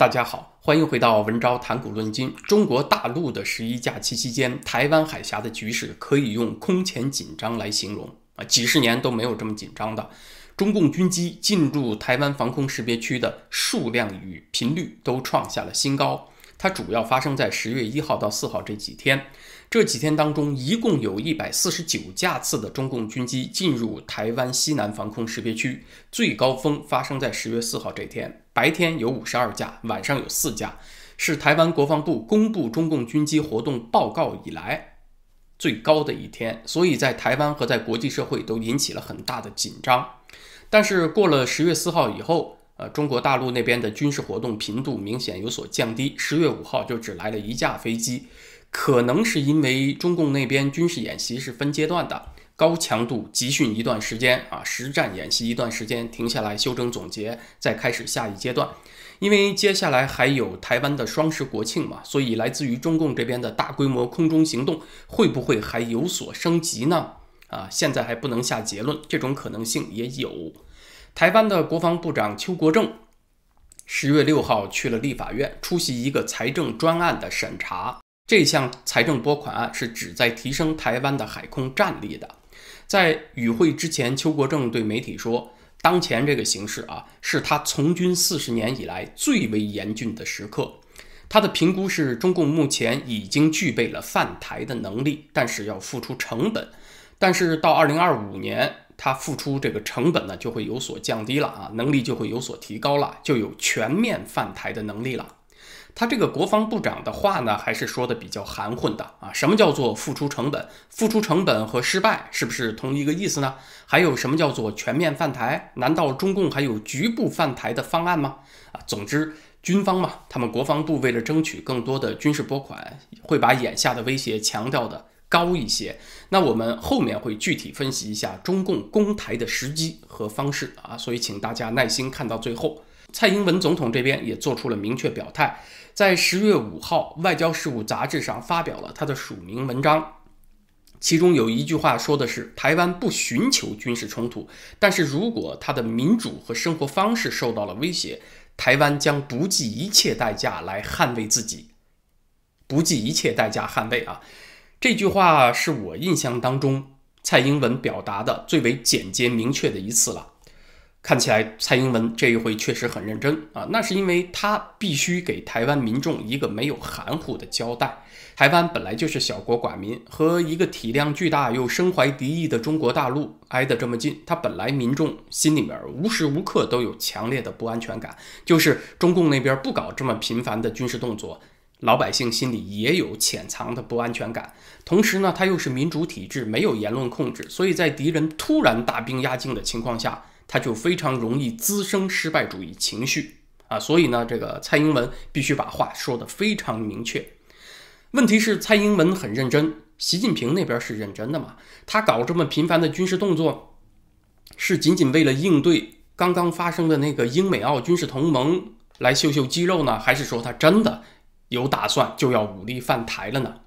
大家好，欢迎回到文昭谈股论金。中国大陆的十一假期期间，台湾海峡的局势可以用空前紧张来形容啊，几十年都没有这么紧张的。中共军机进驻台湾防空识别区的数量与频率都创下了新高。它主要发生在十月一号到四号这几天，这几天当中，一共有一百四十九架次的中共军机进入台湾西南防空识别区，最高峰发生在十月四号这天，白天有五十二架，晚上有四架，是台湾国防部公布中共军机活动报告以来最高的一天，所以在台湾和在国际社会都引起了很大的紧张。但是过了十月四号以后。呃，中国大陆那边的军事活动频度明显有所降低。十月五号就只来了一架飞机，可能是因为中共那边军事演习是分阶段的，高强度集训一段时间啊，实战演习一段时间，停下来休整总结，再开始下一阶段。因为接下来还有台湾的双十国庆嘛，所以来自于中共这边的大规模空中行动会不会还有所升级呢？啊，现在还不能下结论，这种可能性也有。台湾的国防部长邱国正十月六号去了立法院，出席一个财政专案的审查。这项财政拨款案是旨在提升台湾的海空战力的。在与会之前，邱国正对媒体说：“当前这个形势啊，是他从军四十年以来最为严峻的时刻。他的评估是，中共目前已经具备了犯台的能力，但是要付出成本。但是到二零二五年。”他付出这个成本呢，就会有所降低了啊，能力就会有所提高了，就有全面犯台的能力了。他这个国防部长的话呢，还是说的比较含混的啊。什么叫做付出成本？付出成本和失败是不是同一个意思呢？还有什么叫做全面犯台？难道中共还有局部犯台的方案吗？啊，总之，军方嘛，他们国防部为了争取更多的军事拨款，会把眼下的威胁强调的。高一些，那我们后面会具体分析一下中共攻台的时机和方式啊，所以请大家耐心看到最后。蔡英文总统这边也做出了明确表态，在十月五号《外交事务》杂志上发表了他的署名文章，其中有一句话说的是：台湾不寻求军事冲突，但是如果他的民主和生活方式受到了威胁，台湾将不计一切代价来捍卫自己，不计一切代价捍卫啊。这句话是我印象当中蔡英文表达的最为简洁明确的一次了。看起来蔡英文这一回确实很认真啊，那是因为他必须给台湾民众一个没有含糊的交代。台湾本来就是小国寡民，和一个体量巨大又身怀敌意的中国大陆挨得这么近，他本来民众心里面无时无刻都有强烈的不安全感，就是中共那边不搞这么频繁的军事动作。老百姓心里也有潜藏的不安全感，同时呢，他又是民主体制，没有言论控制，所以在敌人突然大兵压境的情况下，他就非常容易滋生失败主义情绪啊。所以呢，这个蔡英文必须把话说得非常明确。问题是，蔡英文很认真，习近平那边是认真的嘛？他搞这么频繁的军事动作，是仅仅为了应对刚刚发生的那个英美澳军事同盟来秀秀肌肉呢，还是说他真的？有打算就要武力犯台了呢？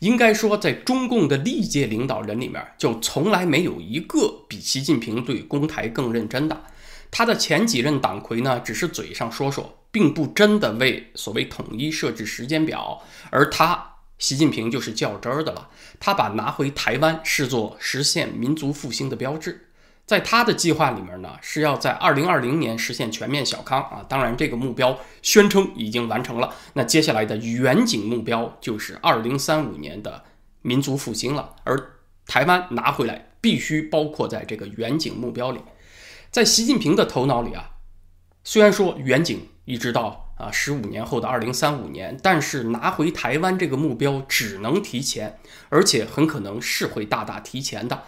应该说，在中共的历届领导人里面，就从来没有一个比习近平对公台更认真的。他的前几任党魁呢，只是嘴上说说，并不真的为所谓统一设置时间表。而他，习近平就是较真儿的了。他把拿回台湾视作实现民族复兴的标志。在他的计划里面呢，是要在二零二零年实现全面小康啊。当然，这个目标宣称已经完成了。那接下来的远景目标就是二零三五年的民族复兴了。而台湾拿回来必须包括在这个远景目标里。在习近平的头脑里啊，虽然说远景一直到啊十五年后的二零三五年，但是拿回台湾这个目标只能提前，而且很可能是会大大提前的。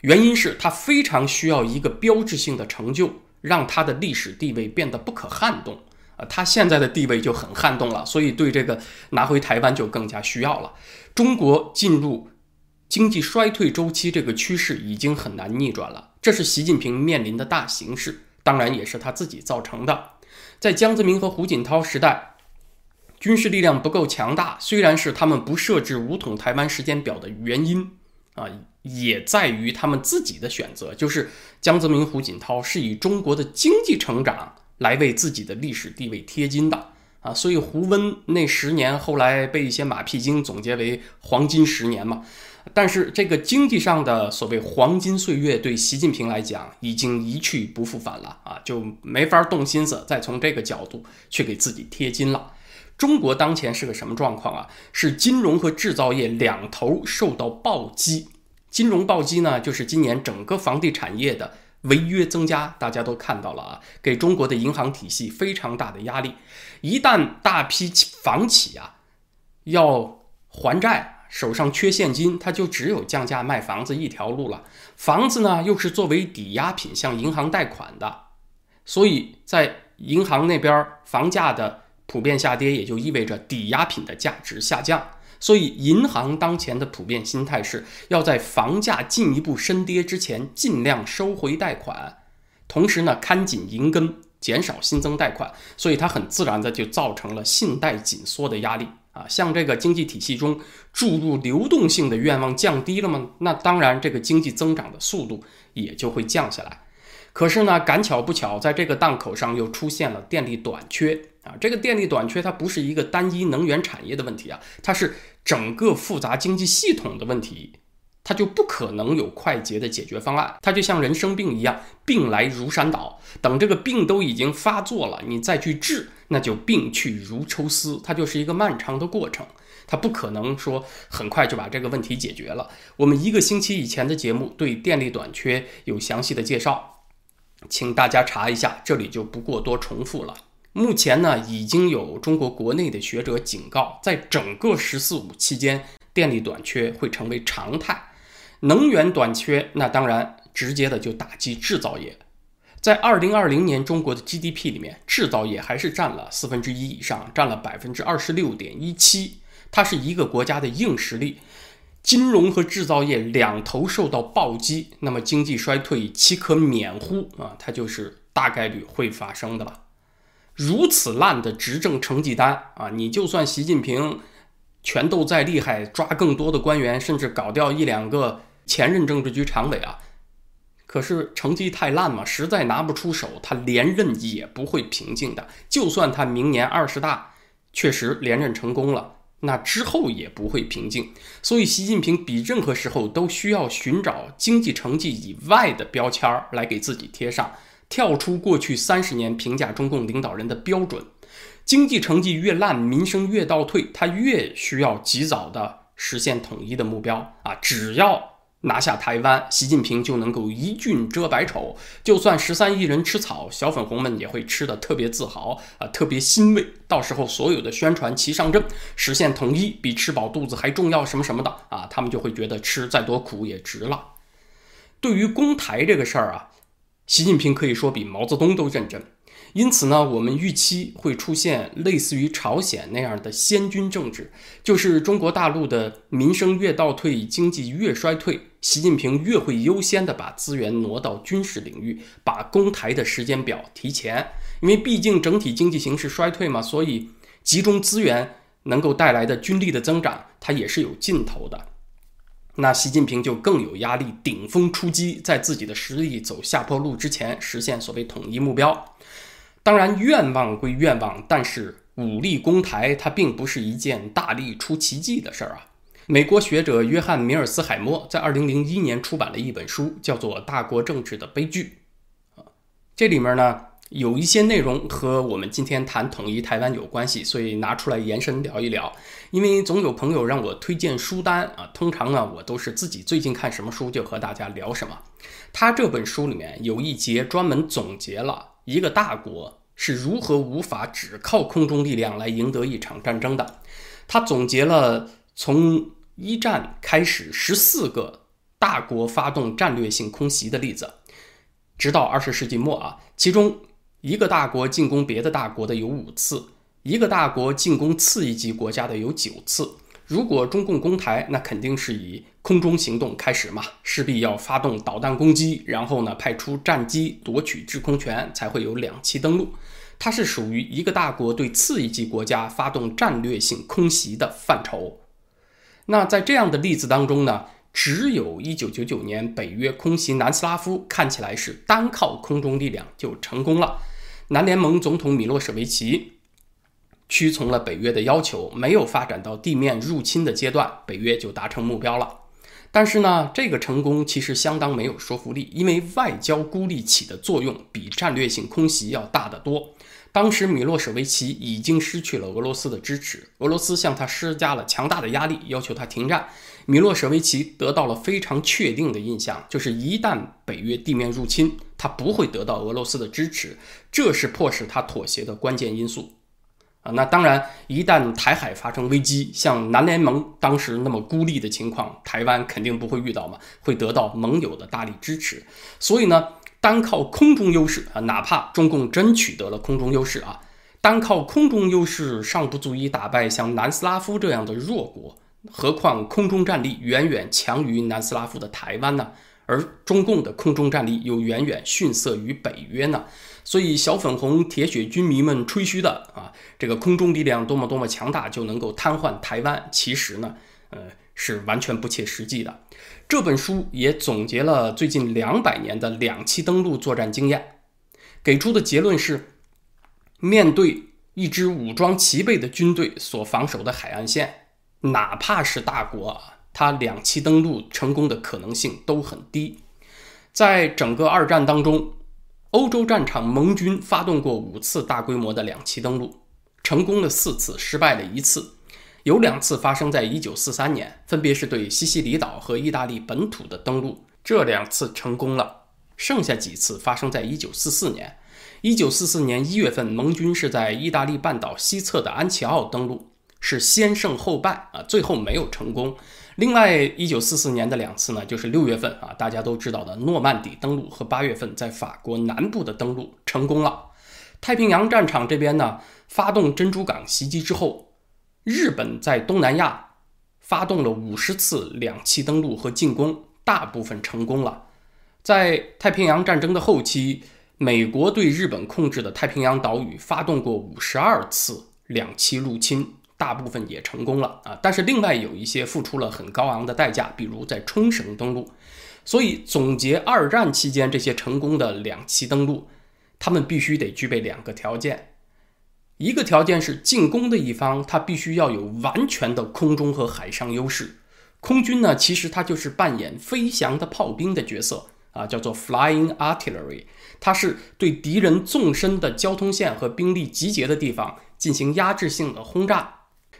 原因是他非常需要一个标志性的成就，让他的历史地位变得不可撼动。啊，他现在的地位就很撼动了，所以对这个拿回台湾就更加需要了。中国进入经济衰退周期这个趋势已经很难逆转了，这是习近平面临的大形势，当然也是他自己造成的。在江泽民和胡锦涛时代，军事力量不够强大，虽然是他们不设置武统台湾时间表的原因。啊，也在于他们自己的选择，就是江泽民、胡锦涛是以中国的经济成长来为自己的历史地位贴金的啊，所以胡温那十年后来被一些马屁精总结为黄金十年嘛。但是这个经济上的所谓黄金岁月，对习近平来讲已经一去不复返了啊，就没法动心思再从这个角度去给自己贴金了。中国当前是个什么状况啊？是金融和制造业两头受到暴击。金融暴击呢，就是今年整个房地产业的违约增加，大家都看到了啊，给中国的银行体系非常大的压力。一旦大批房企啊要还债。手上缺现金，他就只有降价卖房子一条路了。房子呢，又是作为抵押品向银行贷款的，所以在银行那边房价的普遍下跌，也就意味着抵押品的价值下降。所以银行当前的普遍心态是要在房价进一步深跌之前尽量收回贷款，同时呢，看紧银根，减少新增贷款。所以它很自然的就造成了信贷紧缩的压力。啊，像这个经济体系中注入流动性的愿望降低了吗？那当然，这个经济增长的速度也就会降下来。可是呢，赶巧不巧，在这个档口上又出现了电力短缺啊。这个电力短缺它不是一个单一能源产业的问题啊，它是整个复杂经济系统的问题。它就不可能有快捷的解决方案，它就像人生病一样，病来如山倒。等这个病都已经发作了，你再去治，那就病去如抽丝，它就是一个漫长的过程。它不可能说很快就把这个问题解决了。我们一个星期以前的节目对电力短缺有详细的介绍，请大家查一下，这里就不过多重复了。目前呢，已经有中国国内的学者警告，在整个“十四五”期间，电力短缺会成为常态。能源短缺，那当然直接的就打击制造业。在二零二零年，中国的 GDP 里面，制造业还是占了四分之一以上，占了百分之二十六点一七。它是一个国家的硬实力。金融和制造业两头受到暴击，那么经济衰退岂可免乎啊？它就是大概率会发生的吧。如此烂的执政成绩单啊，你就算习近平拳斗再厉害，抓更多的官员，甚至搞掉一两个。前任政治局常委啊，可是成绩太烂嘛，实在拿不出手，他连任也不会平静的。就算他明年二十大确实连任成功了，那之后也不会平静。所以，习近平比任何时候都需要寻找经济成绩以外的标签儿来给自己贴上，跳出过去三十年评价中共领导人的标准。经济成绩越烂，民生越倒退，他越需要及早的实现统一的目标啊！只要。拿下台湾，习近平就能够一俊遮百丑。就算十三亿人吃草，小粉红们也会吃的特别自豪啊，特别欣慰。到时候所有的宣传齐上阵，实现统一比吃饱肚子还重要，什么什么的啊，他们就会觉得吃再多苦也值了。对于攻台这个事儿啊，习近平可以说比毛泽东都认真。因此呢，我们预期会出现类似于朝鲜那样的先军政治，就是中国大陆的民生越倒退，经济越衰退，习近平越会优先的把资源挪到军事领域，把攻台的时间表提前。因为毕竟整体经济形势衰退嘛，所以集中资源能够带来的军力的增长，它也是有尽头的。那习近平就更有压力，顶峰出击，在自己的实力走下坡路之前，实现所谓统一目标。当然，愿望归愿望，但是武力攻台，它并不是一件大力出奇迹的事儿啊。美国学者约翰·米尔斯海默在2001年出版了一本书，叫做《大国政治的悲剧》啊。这里面呢有一些内容和我们今天谈统一台湾有关系，所以拿出来延伸聊一聊。因为总有朋友让我推荐书单啊，通常呢我都是自己最近看什么书就和大家聊什么。他这本书里面有一节专门总结了。一个大国是如何无法只靠空中力量来赢得一场战争的？他总结了从一战开始十四个大国发动战略性空袭的例子，直到二十世纪末啊，其中一个大国进攻别的大国的有五次，一个大国进攻次一级国家的有九次。如果中共攻台，那肯定是以空中行动开始嘛，势必要发动导弹攻击，然后呢派出战机夺取制空权，才会有两栖登陆。它是属于一个大国对次一级国家发动战略性空袭的范畴。那在这样的例子当中呢，只有一九九九年北约空袭南斯拉夫，看起来是单靠空中力量就成功了。南联盟总统米洛舍维奇。屈从了北约的要求，没有发展到地面入侵的阶段，北约就达成目标了。但是呢，这个成功其实相当没有说服力，因为外交孤立起的作用比战略性空袭要大得多。当时米洛舍维奇已经失去了俄罗斯的支持，俄罗斯向他施加了强大的压力，要求他停战。米洛舍维奇得到了非常确定的印象，就是一旦北约地面入侵，他不会得到俄罗斯的支持，这是迫使他妥协的关键因素。啊，那当然，一旦台海发生危机，像南联盟当时那么孤立的情况，台湾肯定不会遇到嘛，会得到盟友的大力支持。所以呢。单靠空中优势啊，哪怕中共真取得了空中优势啊，单靠空中优势尚不足以打败像南斯拉夫这样的弱国，何况空中战力远远强于南斯拉夫的台湾呢？而中共的空中战力又远远逊色于北约呢？所以小粉红铁血军迷们吹嘘的啊，这个空中力量多么多么强大就能够瘫痪台湾，其实呢，呃。是完全不切实际的。这本书也总结了最近两百年的两栖登陆作战经验，给出的结论是：面对一支武装齐备的军队所防守的海岸线，哪怕是大国，它两栖登陆成功的可能性都很低。在整个二战当中，欧洲战场盟军发动过五次大规模的两栖登陆，成功了四次，失败了一次。有两次发生在1943年，分别是对西西里岛和意大利本土的登陆，这两次成功了。剩下几次发生在1944年。1944年1月份，盟军是在意大利半岛西侧的安齐奥登陆，是先胜后败啊，最后没有成功。另外，1944年的两次呢，就是6月份啊，大家都知道的诺曼底登陆和8月份在法国南部的登陆成功了。太平洋战场这边呢，发动珍珠港袭击之后。日本在东南亚发动了五十次两栖登陆和进攻，大部分成功了。在太平洋战争的后期，美国对日本控制的太平洋岛屿发动过五十二次两栖入侵，大部分也成功了啊。但是另外有一些付出了很高昂的代价，比如在冲绳登陆。所以总结二战期间这些成功的两栖登陆，他们必须得具备两个条件。一个条件是进攻的一方，他必须要有完全的空中和海上优势。空军呢，其实它就是扮演飞翔的炮兵的角色啊，叫做 flying artillery，它是对敌人纵深的交通线和兵力集结的地方进行压制性的轰炸。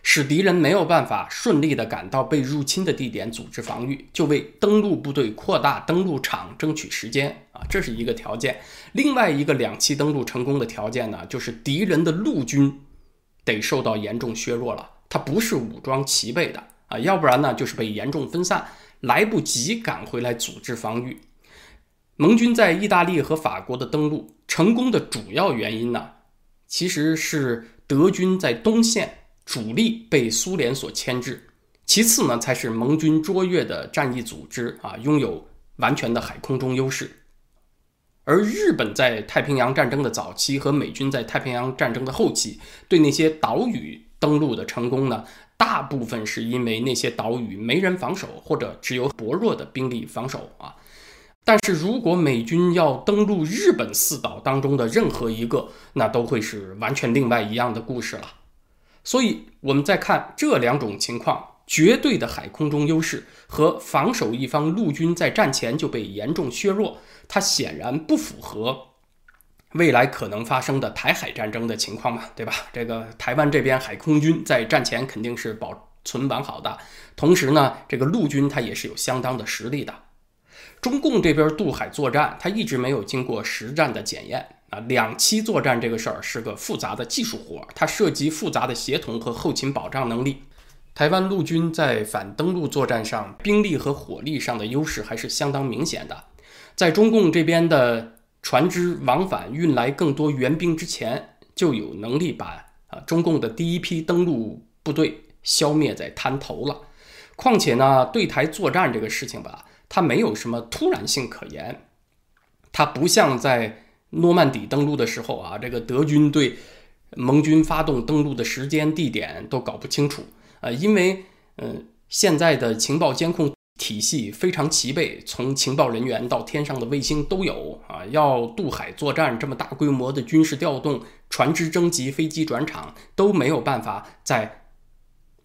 使敌人没有办法顺利地赶到被入侵的地点组织防御，就为登陆部队扩大登陆场争取时间啊，这是一个条件。另外一个两栖登陆成功的条件呢，就是敌人的陆军得受到严重削弱了，它不是武装齐备的啊，要不然呢就是被严重分散，来不及赶回来组织防御。盟军在意大利和法国的登陆成功的主要原因呢，其实是德军在东线。主力被苏联所牵制，其次呢才是盟军卓越的战役组织啊，拥有完全的海空中优势。而日本在太平洋战争的早期和美军在太平洋战争的后期对那些岛屿登陆的成功呢，大部分是因为那些岛屿没人防守，或者只有薄弱的兵力防守啊。但是如果美军要登陆日本四岛当中的任何一个，那都会是完全另外一样的故事了。所以，我们再看这两种情况：绝对的海空中优势和防守一方陆军在战前就被严重削弱，它显然不符合未来可能发生的台海战争的情况嘛，对吧？这个台湾这边海空军在战前肯定是保存完好的，同时呢，这个陆军它也是有相当的实力的。中共这边渡海作战，它一直没有经过实战的检验。啊，两栖作战这个事儿是个复杂的技术活，它涉及复杂的协同和后勤保障能力。台湾陆军在反登陆作战上，兵力和火力上的优势还是相当明显的。在中共这边的船只往返运来更多援兵之前，就有能力把啊中共的第一批登陆部队消灭在滩头了。况且呢，对台作战这个事情吧，它没有什么突然性可言，它不像在。诺曼底登陆的时候啊，这个德军对盟军发动登陆的时间、地点都搞不清楚，呃，因为，嗯，现在的情报监控。体系非常齐备，从情报人员到天上的卫星都有啊。要渡海作战，这么大规模的军事调动，船只征集、飞机转场都没有办法在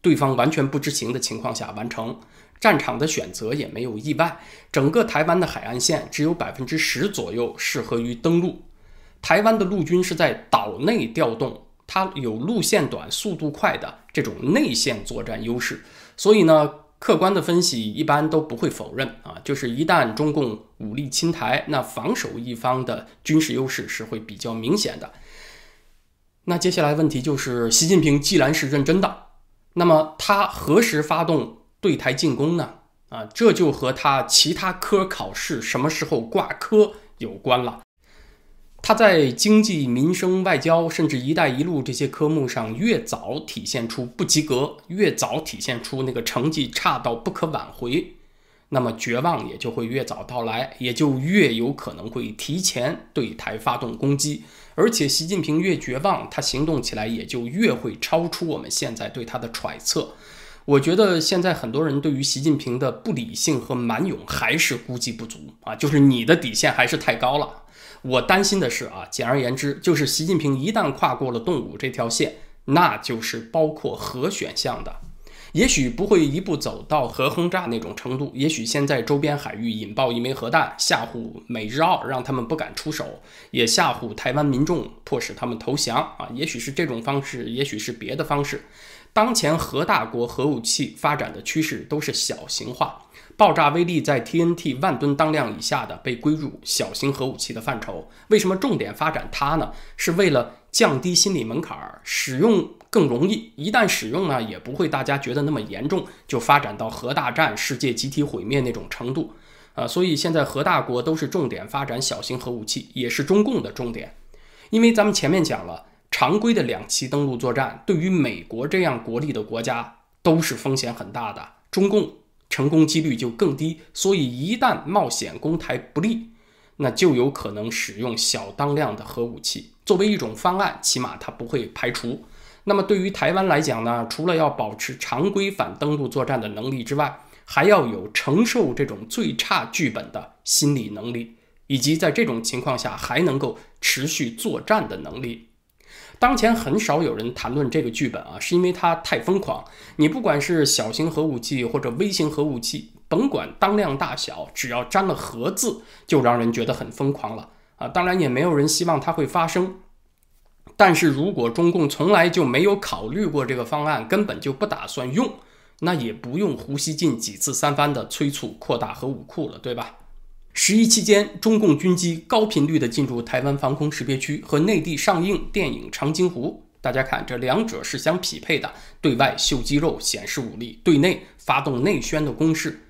对方完全不知情的情况下完成。战场的选择也没有意外，整个台湾的海岸线只有百分之十左右适合于登陆。台湾的陆军是在岛内调动，它有路线短、速度快的这种内线作战优势，所以呢。客观的分析一般都不会否认啊，就是一旦中共武力侵台，那防守一方的军事优势是会比较明显的。那接下来问题就是，习近平既然是认真的，那么他何时发动对台进攻呢？啊，这就和他其他科考试什么时候挂科有关了。他在经济、民生、外交，甚至“一带一路”这些科目上越早体现出不及格，越早体现出那个成绩差到不可挽回，那么绝望也就会越早到来，也就越有可能会提前对台发动攻击。而且，习近平越绝望，他行动起来也就越会超出我们现在对他的揣测。我觉得现在很多人对于习近平的不理性和蛮勇还是估计不足啊，就是你的底线还是太高了。我担心的是啊，简而言之，就是习近平一旦跨过了动武这条线，那就是包括核选项的，也许不会一步走到核轰炸那种程度，也许先在周边海域引爆一枚核弹，吓唬美日澳，让他们不敢出手，也吓唬台湾民众，迫使他们投降啊，也许是这种方式，也许是别的方式。当前核大国核武器发展的趋势都是小型化。爆炸威力在 TNT 万吨当量以下的被归入小型核武器的范畴。为什么重点发展它呢？是为了降低心理门槛，使用更容易。一旦使用呢，也不会大家觉得那么严重，就发展到核大战、世界集体毁灭那种程度。啊，所以现在核大国都是重点发展小型核武器，也是中共的重点。因为咱们前面讲了，常规的两栖登陆作战对于美国这样国力的国家都是风险很大的。中共。成功几率就更低，所以一旦冒险攻台不利，那就有可能使用小当量的核武器作为一种方案，起码它不会排除。那么对于台湾来讲呢，除了要保持常规反登陆作战的能力之外，还要有承受这种最差剧本的心理能力，以及在这种情况下还能够持续作战的能力。当前很少有人谈论这个剧本啊，是因为它太疯狂。你不管是小型核武器或者微型核武器，甭管当量大小，只要沾了“核”字，就让人觉得很疯狂了啊！当然，也没有人希望它会发生。但是如果中共从来就没有考虑过这个方案，根本就不打算用，那也不用胡锡进几次三番的催促扩大核武库了，对吧？十一期间，中共军机高频率地进入台湾防空识别区和内地上映电影《长津湖》。大家看，这两者是相匹配的：对外秀肌肉、显示武力，对内发动内宣的攻势。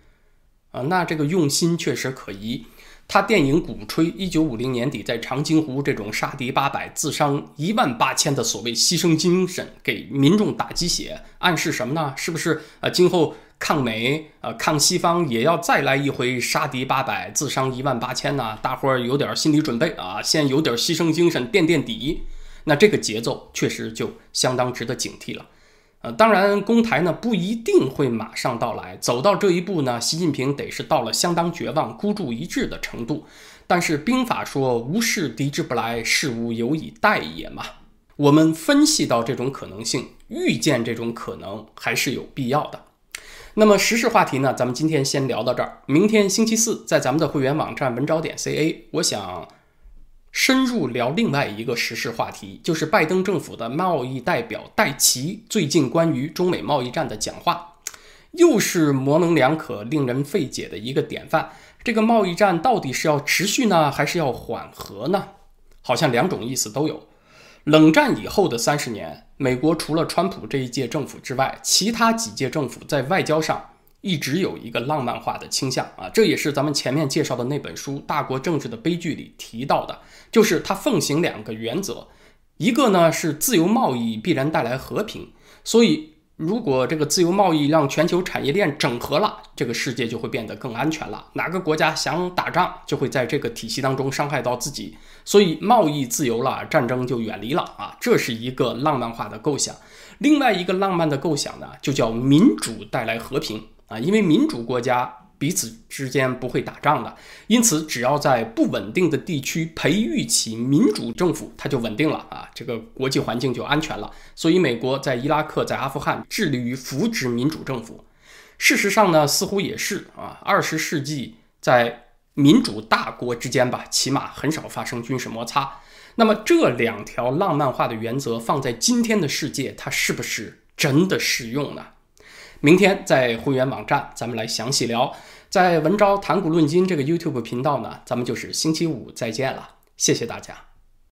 啊，那这个用心确实可疑。他电影鼓吹一九五零年底在长津湖这种杀敌八百、自伤一万八千的所谓牺牲精神，给民众打鸡血，暗示什么呢？是不是呃，今后？抗美啊，抗西方也要再来一回杀敌八百，自伤一万八千呐？大伙儿有点心理准备啊，先有点牺牲精神垫垫底。那这个节奏确实就相当值得警惕了。呃，当然攻台呢不一定会马上到来，走到这一步呢，习近平得是到了相当绝望、孤注一掷的程度。但是兵法说无事敌之不来，事无有以待也嘛。我们分析到这种可能性，预见这种可能还是有必要的。那么时事话题呢？咱们今天先聊到这儿。明天星期四，在咱们的会员网站文招点 ca，我想深入聊另外一个时事话题，就是拜登政府的贸易代表戴奇最近关于中美贸易战的讲话，又是模棱两可、令人费解的一个典范。这个贸易战到底是要持续呢，还是要缓和呢？好像两种意思都有。冷战以后的三十年，美国除了川普这一届政府之外，其他几届政府在外交上一直有一个浪漫化的倾向啊，这也是咱们前面介绍的那本书《大国政治的悲剧》里提到的，就是他奉行两个原则，一个呢是自由贸易必然带来和平，所以。如果这个自由贸易让全球产业链整合了，这个世界就会变得更安全了。哪个国家想打仗，就会在这个体系当中伤害到自己。所以贸易自由了，战争就远离了啊！这是一个浪漫化的构想。另外一个浪漫的构想呢，就叫民主带来和平啊，因为民主国家彼此之间不会打仗的。因此，只要在不稳定的地区培育起民主政府，它就稳定了啊，这个国际环境就安全了。所以，美国在伊拉克、在阿富汗致力于扶植民主政府。事实上呢，似乎也是啊，二十世纪在民主大国之间吧，起码很少发生军事摩擦。那么这两条浪漫化的原则放在今天的世界，它是不是真的适用呢？明天在会员网站，咱们来详细聊。在文昭谈古论今这个 YouTube 频道呢，咱们就是星期五再见了，谢谢大家。